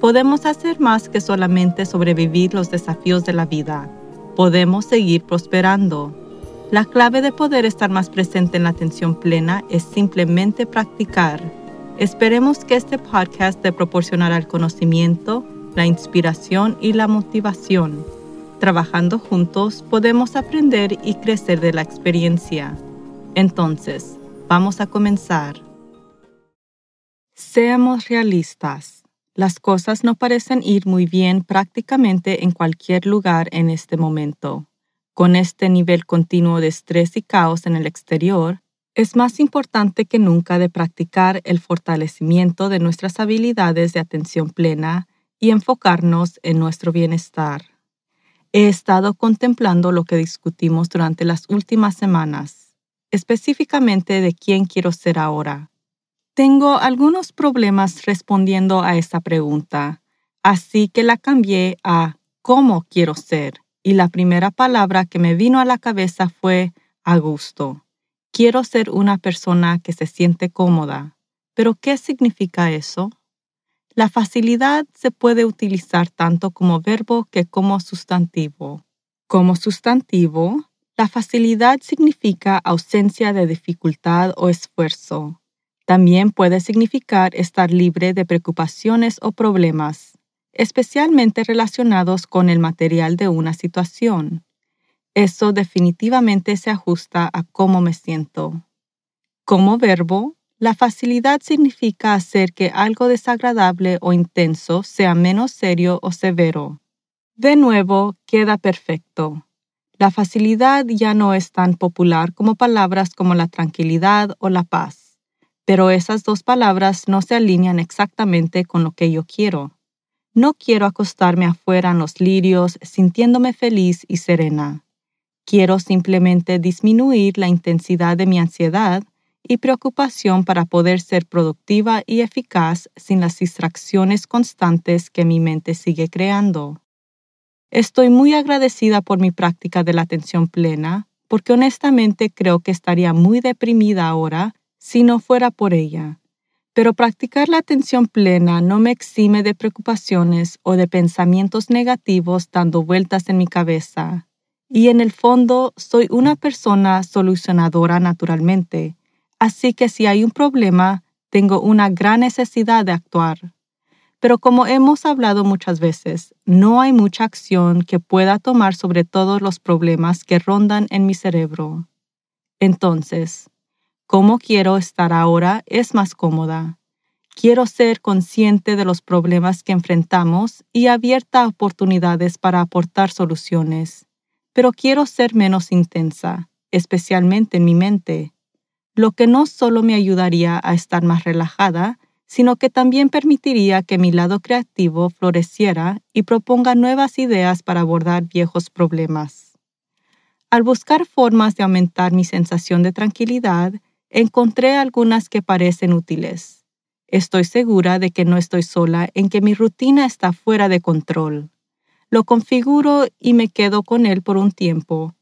podemos hacer más que solamente sobrevivir los desafíos de la vida. Podemos seguir prosperando. La clave de poder estar más presente en la atención plena es simplemente practicar. Esperemos que este podcast te proporcionará el conocimiento, la inspiración y la motivación. Trabajando juntos podemos aprender y crecer de la experiencia. Entonces, vamos a comenzar. Seamos realistas. Las cosas no parecen ir muy bien prácticamente en cualquier lugar en este momento. Con este nivel continuo de estrés y caos en el exterior, es más importante que nunca de practicar el fortalecimiento de nuestras habilidades de atención plena y enfocarnos en nuestro bienestar. He estado contemplando lo que discutimos durante las últimas semanas, específicamente de quién quiero ser ahora tengo algunos problemas respondiendo a esa pregunta, así que la cambié a ¿cómo quiero ser? Y la primera palabra que me vino a la cabeza fue a gusto. Quiero ser una persona que se siente cómoda. ¿Pero qué significa eso? La facilidad se puede utilizar tanto como verbo que como sustantivo. Como sustantivo, la facilidad significa ausencia de dificultad o esfuerzo. También puede significar estar libre de preocupaciones o problemas, especialmente relacionados con el material de una situación. Eso definitivamente se ajusta a cómo me siento. Como verbo, la facilidad significa hacer que algo desagradable o intenso sea menos serio o severo. De nuevo, queda perfecto. La facilidad ya no es tan popular como palabras como la tranquilidad o la paz pero esas dos palabras no se alinean exactamente con lo que yo quiero. No quiero acostarme afuera en los lirios sintiéndome feliz y serena. Quiero simplemente disminuir la intensidad de mi ansiedad y preocupación para poder ser productiva y eficaz sin las distracciones constantes que mi mente sigue creando. Estoy muy agradecida por mi práctica de la atención plena, porque honestamente creo que estaría muy deprimida ahora si no fuera por ella. Pero practicar la atención plena no me exime de preocupaciones o de pensamientos negativos dando vueltas en mi cabeza. Y en el fondo soy una persona solucionadora naturalmente, así que si hay un problema, tengo una gran necesidad de actuar. Pero como hemos hablado muchas veces, no hay mucha acción que pueda tomar sobre todos los problemas que rondan en mi cerebro. Entonces, cómo quiero estar ahora es más cómoda. Quiero ser consciente de los problemas que enfrentamos y abierta a oportunidades para aportar soluciones, pero quiero ser menos intensa, especialmente en mi mente, lo que no solo me ayudaría a estar más relajada, sino que también permitiría que mi lado creativo floreciera y proponga nuevas ideas para abordar viejos problemas. Al buscar formas de aumentar mi sensación de tranquilidad, encontré algunas que parecen útiles. Estoy segura de que no estoy sola en que mi rutina está fuera de control. Lo configuro y me quedo con él por un tiempo,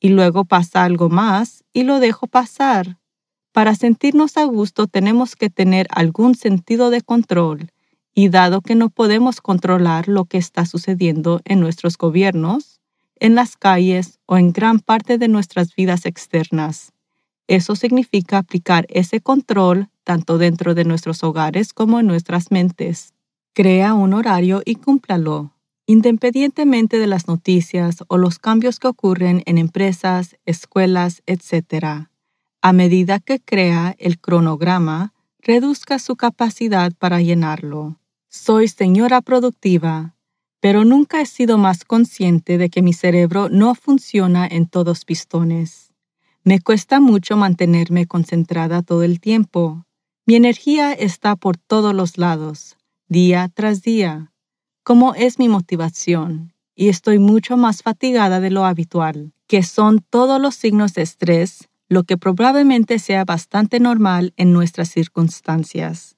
y luego pasa algo más y lo dejo pasar. Para sentirnos a gusto tenemos que tener algún sentido de control, y dado que no podemos controlar lo que está sucediendo en nuestros gobiernos, en las calles o en gran parte de nuestras vidas externas, eso significa aplicar ese control tanto dentro de nuestros hogares como en nuestras mentes. Crea un horario y cúmplalo, independientemente de las noticias o los cambios que ocurren en empresas, escuelas, etc. A medida que crea el cronograma, reduzca su capacidad para llenarlo. Soy señora productiva, pero nunca he sido más consciente de que mi cerebro no funciona en todos pistones. Me cuesta mucho mantenerme concentrada todo el tiempo. Mi energía está por todos los lados, día tras día. ¿Cómo es mi motivación? y estoy mucho más fatigada de lo habitual, que son todos los signos de estrés, lo que probablemente sea bastante normal en nuestras circunstancias.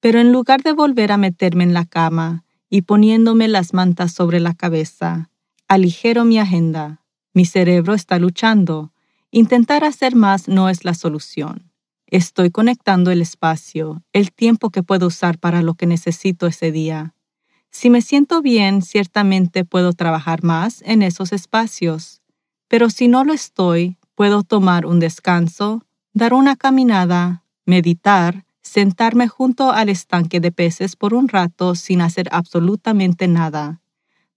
Pero en lugar de volver a meterme en la cama y poniéndome las mantas sobre la cabeza, aligero mi agenda. Mi cerebro está luchando. Intentar hacer más no es la solución. Estoy conectando el espacio, el tiempo que puedo usar para lo que necesito ese día. Si me siento bien, ciertamente puedo trabajar más en esos espacios, pero si no lo estoy, puedo tomar un descanso, dar una caminada, meditar, sentarme junto al estanque de peces por un rato sin hacer absolutamente nada.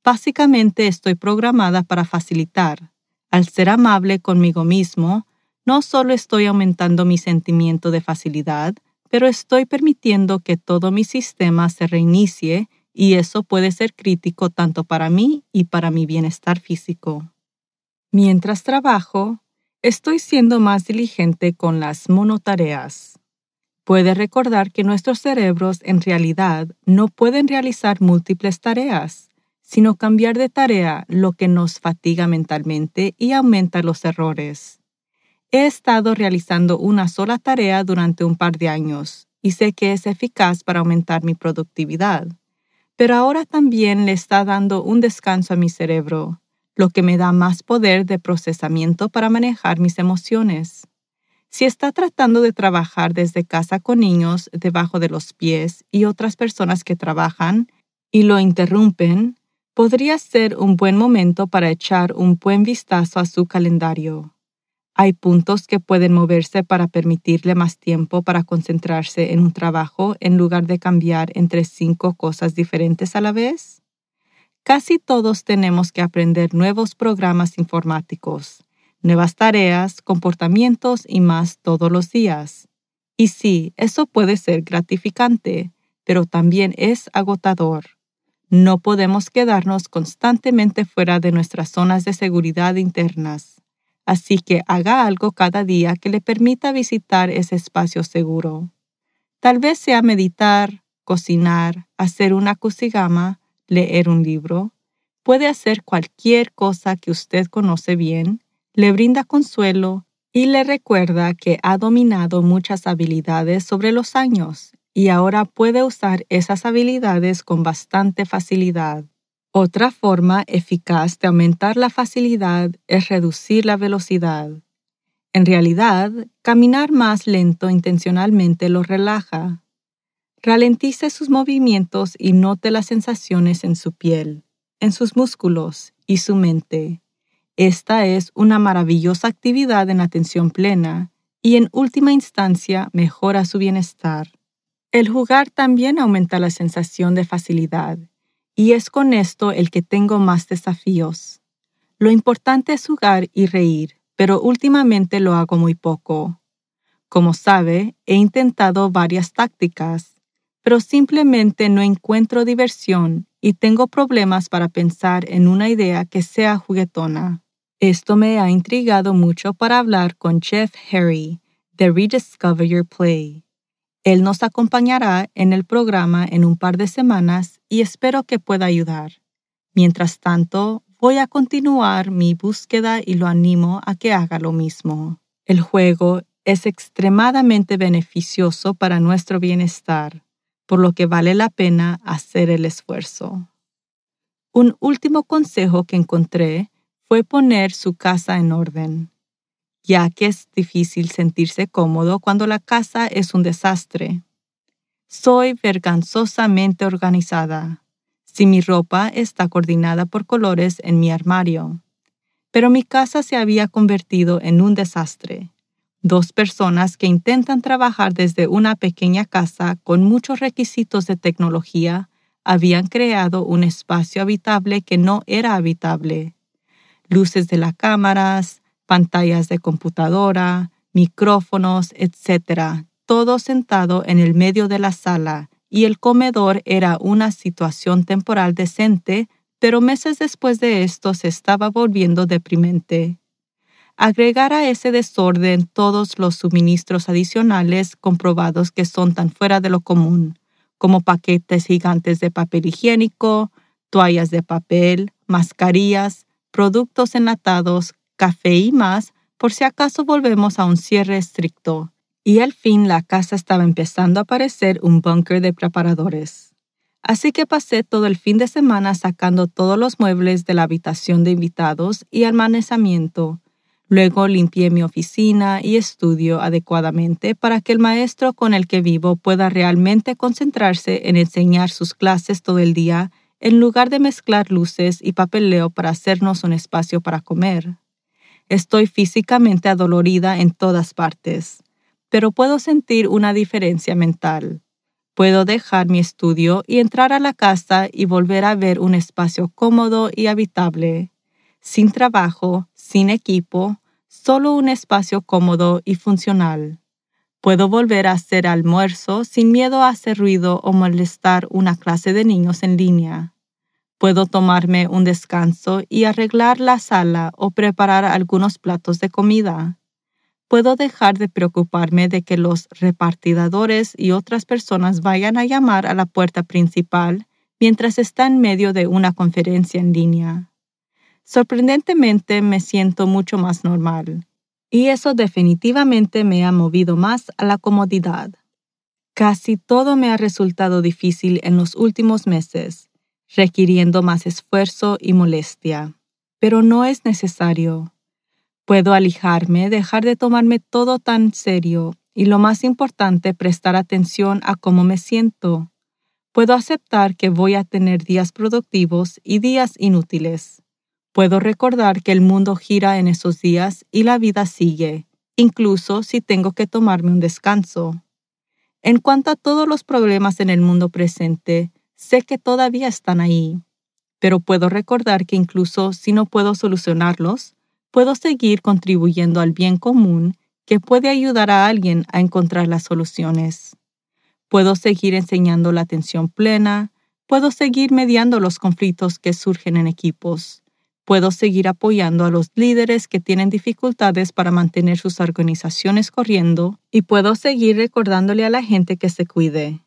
Básicamente estoy programada para facilitar. Al ser amable conmigo mismo, no solo estoy aumentando mi sentimiento de facilidad, pero estoy permitiendo que todo mi sistema se reinicie y eso puede ser crítico tanto para mí y para mi bienestar físico. Mientras trabajo, estoy siendo más diligente con las monotareas. Puede recordar que nuestros cerebros en realidad no pueden realizar múltiples tareas, sino cambiar de tarea lo que nos fatiga mentalmente y aumenta los errores. He estado realizando una sola tarea durante un par de años y sé que es eficaz para aumentar mi productividad, pero ahora también le está dando un descanso a mi cerebro, lo que me da más poder de procesamiento para manejar mis emociones. Si está tratando de trabajar desde casa con niños debajo de los pies y otras personas que trabajan y lo interrumpen, podría ser un buen momento para echar un buen vistazo a su calendario. Hay puntos que pueden moverse para permitirle más tiempo para concentrarse en un trabajo en lugar de cambiar entre cinco cosas diferentes a la vez. Casi todos tenemos que aprender nuevos programas informáticos, nuevas tareas, comportamientos y más todos los días. Y sí, eso puede ser gratificante, pero también es agotador. No podemos quedarnos constantemente fuera de nuestras zonas de seguridad internas así que haga algo cada día que le permita visitar ese espacio seguro. Tal vez sea meditar, cocinar, hacer una kusigama, leer un libro. Puede hacer cualquier cosa que usted conoce bien, le brinda consuelo y le recuerda que ha dominado muchas habilidades sobre los años y ahora puede usar esas habilidades con bastante facilidad. Otra forma eficaz de aumentar la facilidad es reducir la velocidad. En realidad, caminar más lento intencionalmente lo relaja. Ralentice sus movimientos y note las sensaciones en su piel, en sus músculos y su mente. Esta es una maravillosa actividad en atención plena y en última instancia mejora su bienestar. El jugar también aumenta la sensación de facilidad y es con esto el que tengo más desafíos. Lo importante es jugar y reír, pero últimamente lo hago muy poco. Como sabe, he intentado varias tácticas, pero simplemente no encuentro diversión y tengo problemas para pensar en una idea que sea juguetona. Esto me ha intrigado mucho para hablar con Jeff Harry de Rediscover Your Play. Él nos acompañará en el programa en un par de semanas y espero que pueda ayudar. Mientras tanto, voy a continuar mi búsqueda y lo animo a que haga lo mismo. El juego es extremadamente beneficioso para nuestro bienestar, por lo que vale la pena hacer el esfuerzo. Un último consejo que encontré fue poner su casa en orden ya que es difícil sentirse cómodo cuando la casa es un desastre. Soy vergonzosamente organizada. Si mi ropa está coordinada por colores en mi armario. Pero mi casa se había convertido en un desastre. Dos personas que intentan trabajar desde una pequeña casa con muchos requisitos de tecnología habían creado un espacio habitable que no era habitable. Luces de las cámaras, pantallas de computadora, micrófonos, etc., todo sentado en el medio de la sala, y el comedor era una situación temporal decente, pero meses después de esto se estaba volviendo deprimente. Agregar a ese desorden todos los suministros adicionales comprobados que son tan fuera de lo común, como paquetes gigantes de papel higiénico, toallas de papel, mascarillas, productos enlatados, café y más, por si acaso volvemos a un cierre estricto. Y al fin la casa estaba empezando a parecer un búnker de preparadores. Así que pasé todo el fin de semana sacando todos los muebles de la habitación de invitados y almacenamiento. Luego limpié mi oficina y estudio adecuadamente para que el maestro con el que vivo pueda realmente concentrarse en enseñar sus clases todo el día en lugar de mezclar luces y papeleo para hacernos un espacio para comer. Estoy físicamente adolorida en todas partes, pero puedo sentir una diferencia mental. Puedo dejar mi estudio y entrar a la casa y volver a ver un espacio cómodo y habitable, sin trabajo, sin equipo, solo un espacio cómodo y funcional. Puedo volver a hacer almuerzo sin miedo a hacer ruido o molestar una clase de niños en línea. Puedo tomarme un descanso y arreglar la sala o preparar algunos platos de comida. Puedo dejar de preocuparme de que los repartidores y otras personas vayan a llamar a la puerta principal mientras está en medio de una conferencia en línea. Sorprendentemente me siento mucho más normal y eso definitivamente me ha movido más a la comodidad. Casi todo me ha resultado difícil en los últimos meses, requiriendo más esfuerzo y molestia, pero no es necesario. Puedo alijarme, dejar de tomarme todo tan serio y lo más importante, prestar atención a cómo me siento. Puedo aceptar que voy a tener días productivos y días inútiles. Puedo recordar que el mundo gira en esos días y la vida sigue, incluso si tengo que tomarme un descanso. En cuanto a todos los problemas en el mundo presente, sé que todavía están ahí, pero puedo recordar que incluso si no puedo solucionarlos, puedo seguir contribuyendo al bien común que puede ayudar a alguien a encontrar las soluciones. Puedo seguir enseñando la atención plena, puedo seguir mediando los conflictos que surgen en equipos, Puedo seguir apoyando a los líderes que tienen dificultades para mantener sus organizaciones corriendo y puedo seguir recordándole a la gente que se cuide.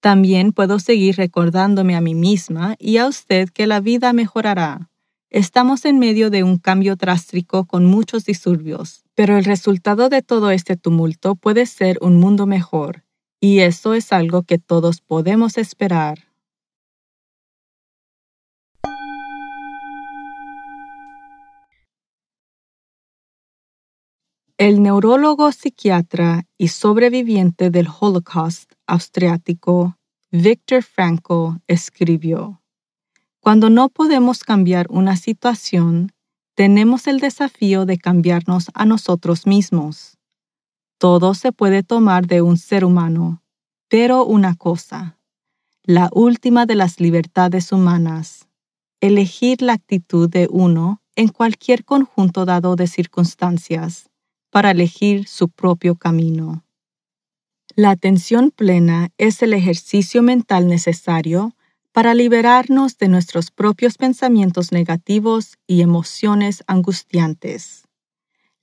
También puedo seguir recordándome a mí misma y a usted que la vida mejorará. Estamos en medio de un cambio drástico con muchos disturbios, pero el resultado de todo este tumulto puede ser un mundo mejor, y eso es algo que todos podemos esperar. El neurólogo psiquiatra y sobreviviente del Holocaust austriático Viktor Frankl escribió, Cuando no podemos cambiar una situación, tenemos el desafío de cambiarnos a nosotros mismos. Todo se puede tomar de un ser humano, pero una cosa, la última de las libertades humanas, elegir la actitud de uno en cualquier conjunto dado de circunstancias para elegir su propio camino. La atención plena es el ejercicio mental necesario para liberarnos de nuestros propios pensamientos negativos y emociones angustiantes.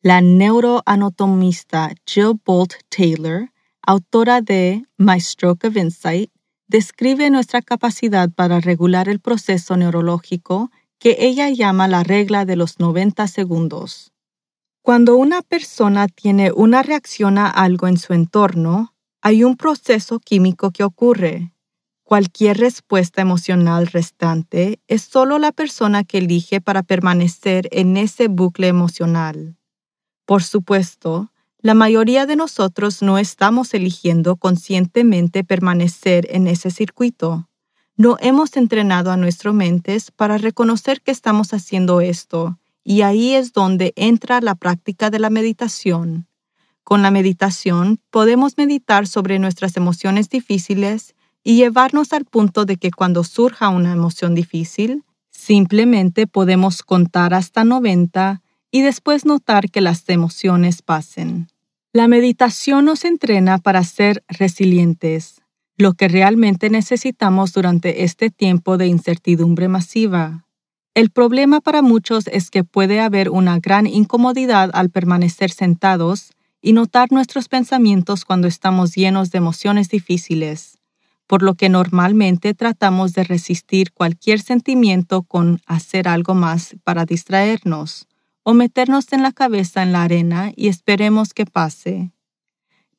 La neuroanatomista Jill Bolt Taylor, autora de My Stroke of Insight, describe nuestra capacidad para regular el proceso neurológico que ella llama la regla de los 90 segundos. Cuando una persona tiene una reacción a algo en su entorno, hay un proceso químico que ocurre. Cualquier respuesta emocional restante es solo la persona que elige para permanecer en ese bucle emocional. Por supuesto, la mayoría de nosotros no estamos eligiendo conscientemente permanecer en ese circuito. No hemos entrenado a nuestras mentes para reconocer que estamos haciendo esto y ahí es donde entra la práctica de la meditación. Con la meditación podemos meditar sobre nuestras emociones difíciles y llevarnos al punto de que cuando surja una emoción difícil, simplemente podemos contar hasta 90 y después notar que las emociones pasen. La meditación nos entrena para ser resilientes, lo que realmente necesitamos durante este tiempo de incertidumbre masiva. El problema para muchos es que puede haber una gran incomodidad al permanecer sentados y notar nuestros pensamientos cuando estamos llenos de emociones difíciles. por lo que normalmente tratamos de resistir cualquier sentimiento con hacer algo más para distraernos o meternos en la cabeza en la arena y esperemos que pase.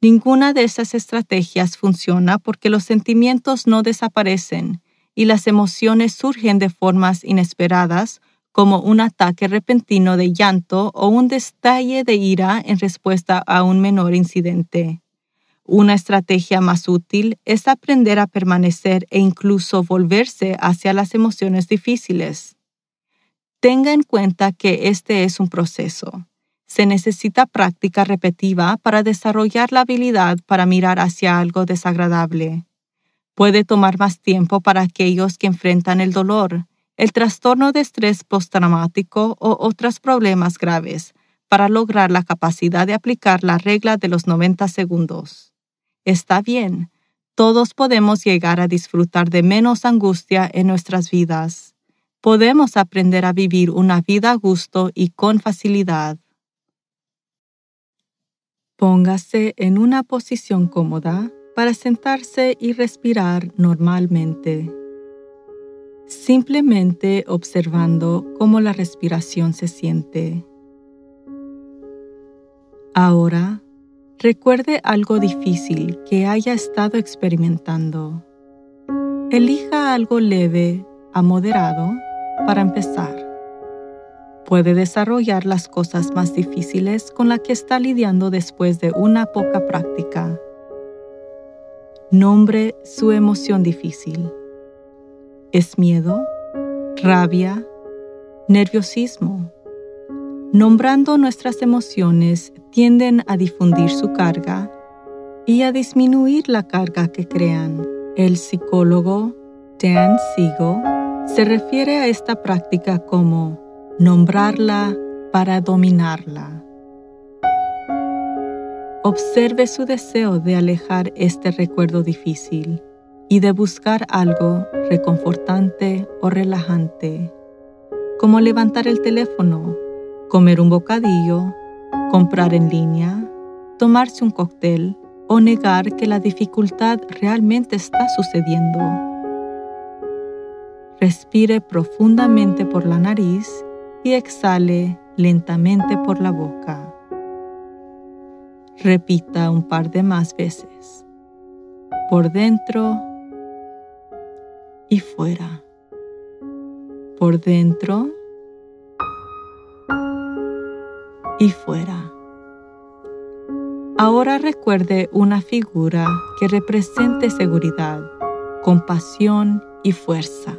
Ninguna de esas estrategias funciona porque los sentimientos no desaparecen y las emociones surgen de formas inesperadas como un ataque repentino de llanto o un destalle de ira en respuesta a un menor incidente. Una estrategia más útil es aprender a permanecer e incluso volverse hacia las emociones difíciles. Tenga en cuenta que este es un proceso. Se necesita práctica repetitiva para desarrollar la habilidad para mirar hacia algo desagradable. Puede tomar más tiempo para aquellos que enfrentan el dolor, el trastorno de estrés postraumático o otros problemas graves para lograr la capacidad de aplicar la regla de los 90 segundos. Está bien, todos podemos llegar a disfrutar de menos angustia en nuestras vidas. Podemos aprender a vivir una vida a gusto y con facilidad. Póngase en una posición cómoda para sentarse y respirar normalmente. Simplemente observando cómo la respiración se siente. Ahora, Recuerde algo difícil que haya estado experimentando. Elija algo leve a moderado para empezar. Puede desarrollar las cosas más difíciles con las que está lidiando después de una poca práctica. Nombre su emoción difícil. ¿Es miedo? ¿Rabia? ¿Nerviosismo? Nombrando nuestras emociones tienden a difundir su carga y a disminuir la carga que crean. El psicólogo Dan Siegel se refiere a esta práctica como nombrarla para dominarla. Observe su deseo de alejar este recuerdo difícil y de buscar algo reconfortante o relajante, como levantar el teléfono comer un bocadillo, comprar en línea, tomarse un cóctel o negar que la dificultad realmente está sucediendo. Respire profundamente por la nariz y exhale lentamente por la boca. Repita un par de más veces. Por dentro y fuera. Por dentro y fuera. Ahora recuerde una figura que represente seguridad, compasión y fuerza.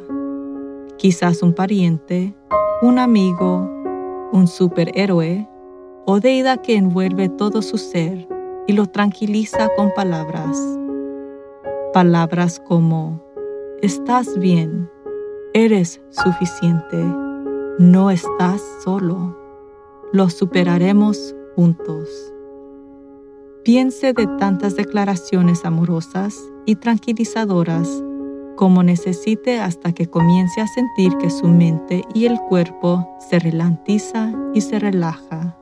Quizás un pariente, un amigo, un superhéroe o deidad que envuelve todo su ser y lo tranquiliza con palabras. Palabras como, estás bien, eres suficiente, no estás solo lo superaremos juntos. Piense de tantas declaraciones amorosas y tranquilizadoras como necesite hasta que comience a sentir que su mente y el cuerpo se relantiza y se relaja.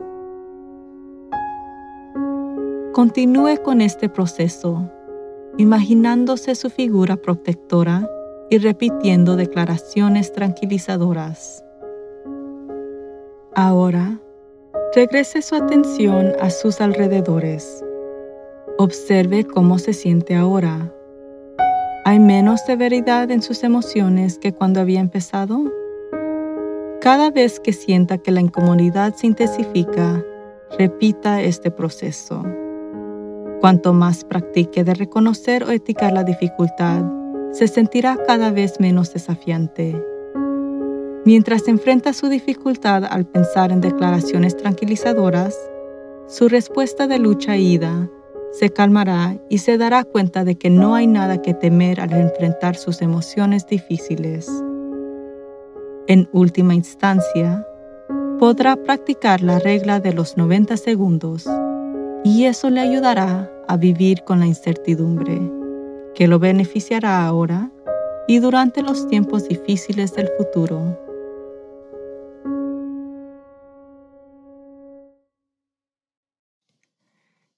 Continúe con este proceso, imaginándose su figura protectora y repitiendo declaraciones tranquilizadoras. Ahora, Regrese su atención a sus alrededores. Observe cómo se siente ahora. ¿Hay menos severidad en sus emociones que cuando había empezado? Cada vez que sienta que la incomodidad se intensifica, repita este proceso. Cuanto más practique de reconocer o eticar la dificultad, se sentirá cada vez menos desafiante. Mientras enfrenta su dificultad al pensar en declaraciones tranquilizadoras, su respuesta de lucha e ida se calmará y se dará cuenta de que no hay nada que temer al enfrentar sus emociones difíciles. En última instancia, podrá practicar la regla de los 90 segundos y eso le ayudará a vivir con la incertidumbre, que lo beneficiará ahora y durante los tiempos difíciles del futuro.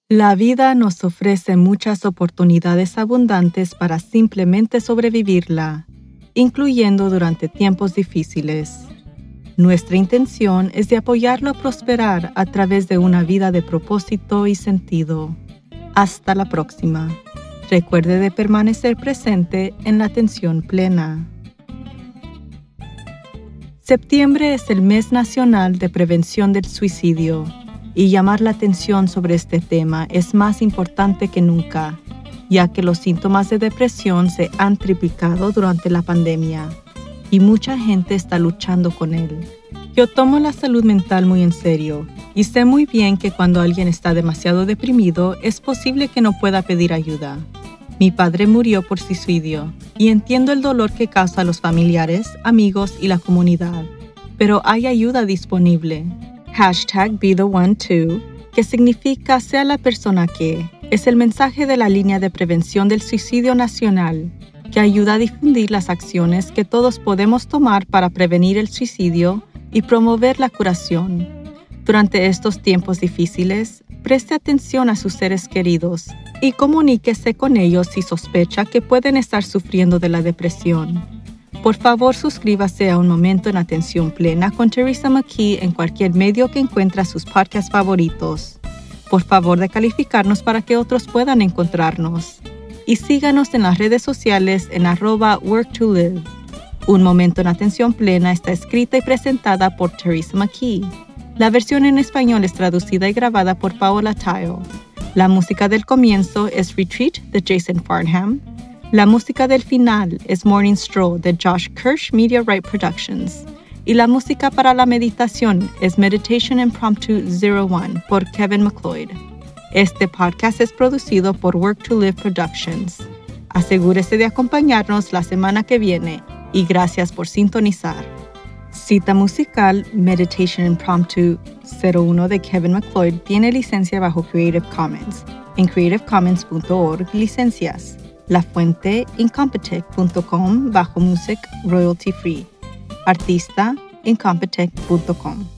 La vida nos ofrece muchas oportunidades abundantes para simplemente sobrevivirla, incluyendo durante tiempos difíciles. Nuestra intención es de apoyarlo a prosperar a través de una vida de propósito y sentido. Hasta la próxima. Recuerde de permanecer presente en la atención plena. Septiembre es el mes nacional de prevención del suicidio y llamar la atención sobre este tema es más importante que nunca, ya que los síntomas de depresión se han triplicado durante la pandemia y mucha gente está luchando con él. Yo tomo la salud mental muy en serio y sé muy bien que cuando alguien está demasiado deprimido es posible que no pueda pedir ayuda. Mi padre murió por suicidio y entiendo el dolor que causa a los familiares, amigos y la comunidad, pero hay ayuda disponible hashtag Be the One Too, que significa sea la persona que, es el mensaje de la línea de prevención del suicidio nacional, que ayuda a difundir las acciones que todos podemos tomar para prevenir el suicidio y promover la curación. Durante estos tiempos difíciles, preste atención a sus seres queridos y comuníquese con ellos si sospecha que pueden estar sufriendo de la depresión. Por favor, suscríbase a Un Momento en Atención Plena con Teresa McKee en cualquier medio que encuentre sus podcasts favoritos. Por favor, de calificarnos para que otros puedan encontrarnos. Y síganos en las redes sociales en arroba work to live. Un Momento en Atención Plena está escrita y presentada por Teresa McKee. La versión en español es traducida y grabada por Paola Tile. La música del comienzo es Retreat de Jason Farnham la música del final es Morning Stroll de Josh Kirsch Media Right Productions. Y la música para la meditación es Meditation Impromptu 01 por Kevin McLeod. Este podcast es producido por Work to Live Productions. Asegúrese de acompañarnos la semana que viene y gracias por sintonizar. Cita musical Meditation Impromptu 01 de Kevin McLeod tiene licencia bajo Creative Commons en creativecommons.org licencias. La fuente incompetech.com bajo music royalty free. Artista incompetech.com.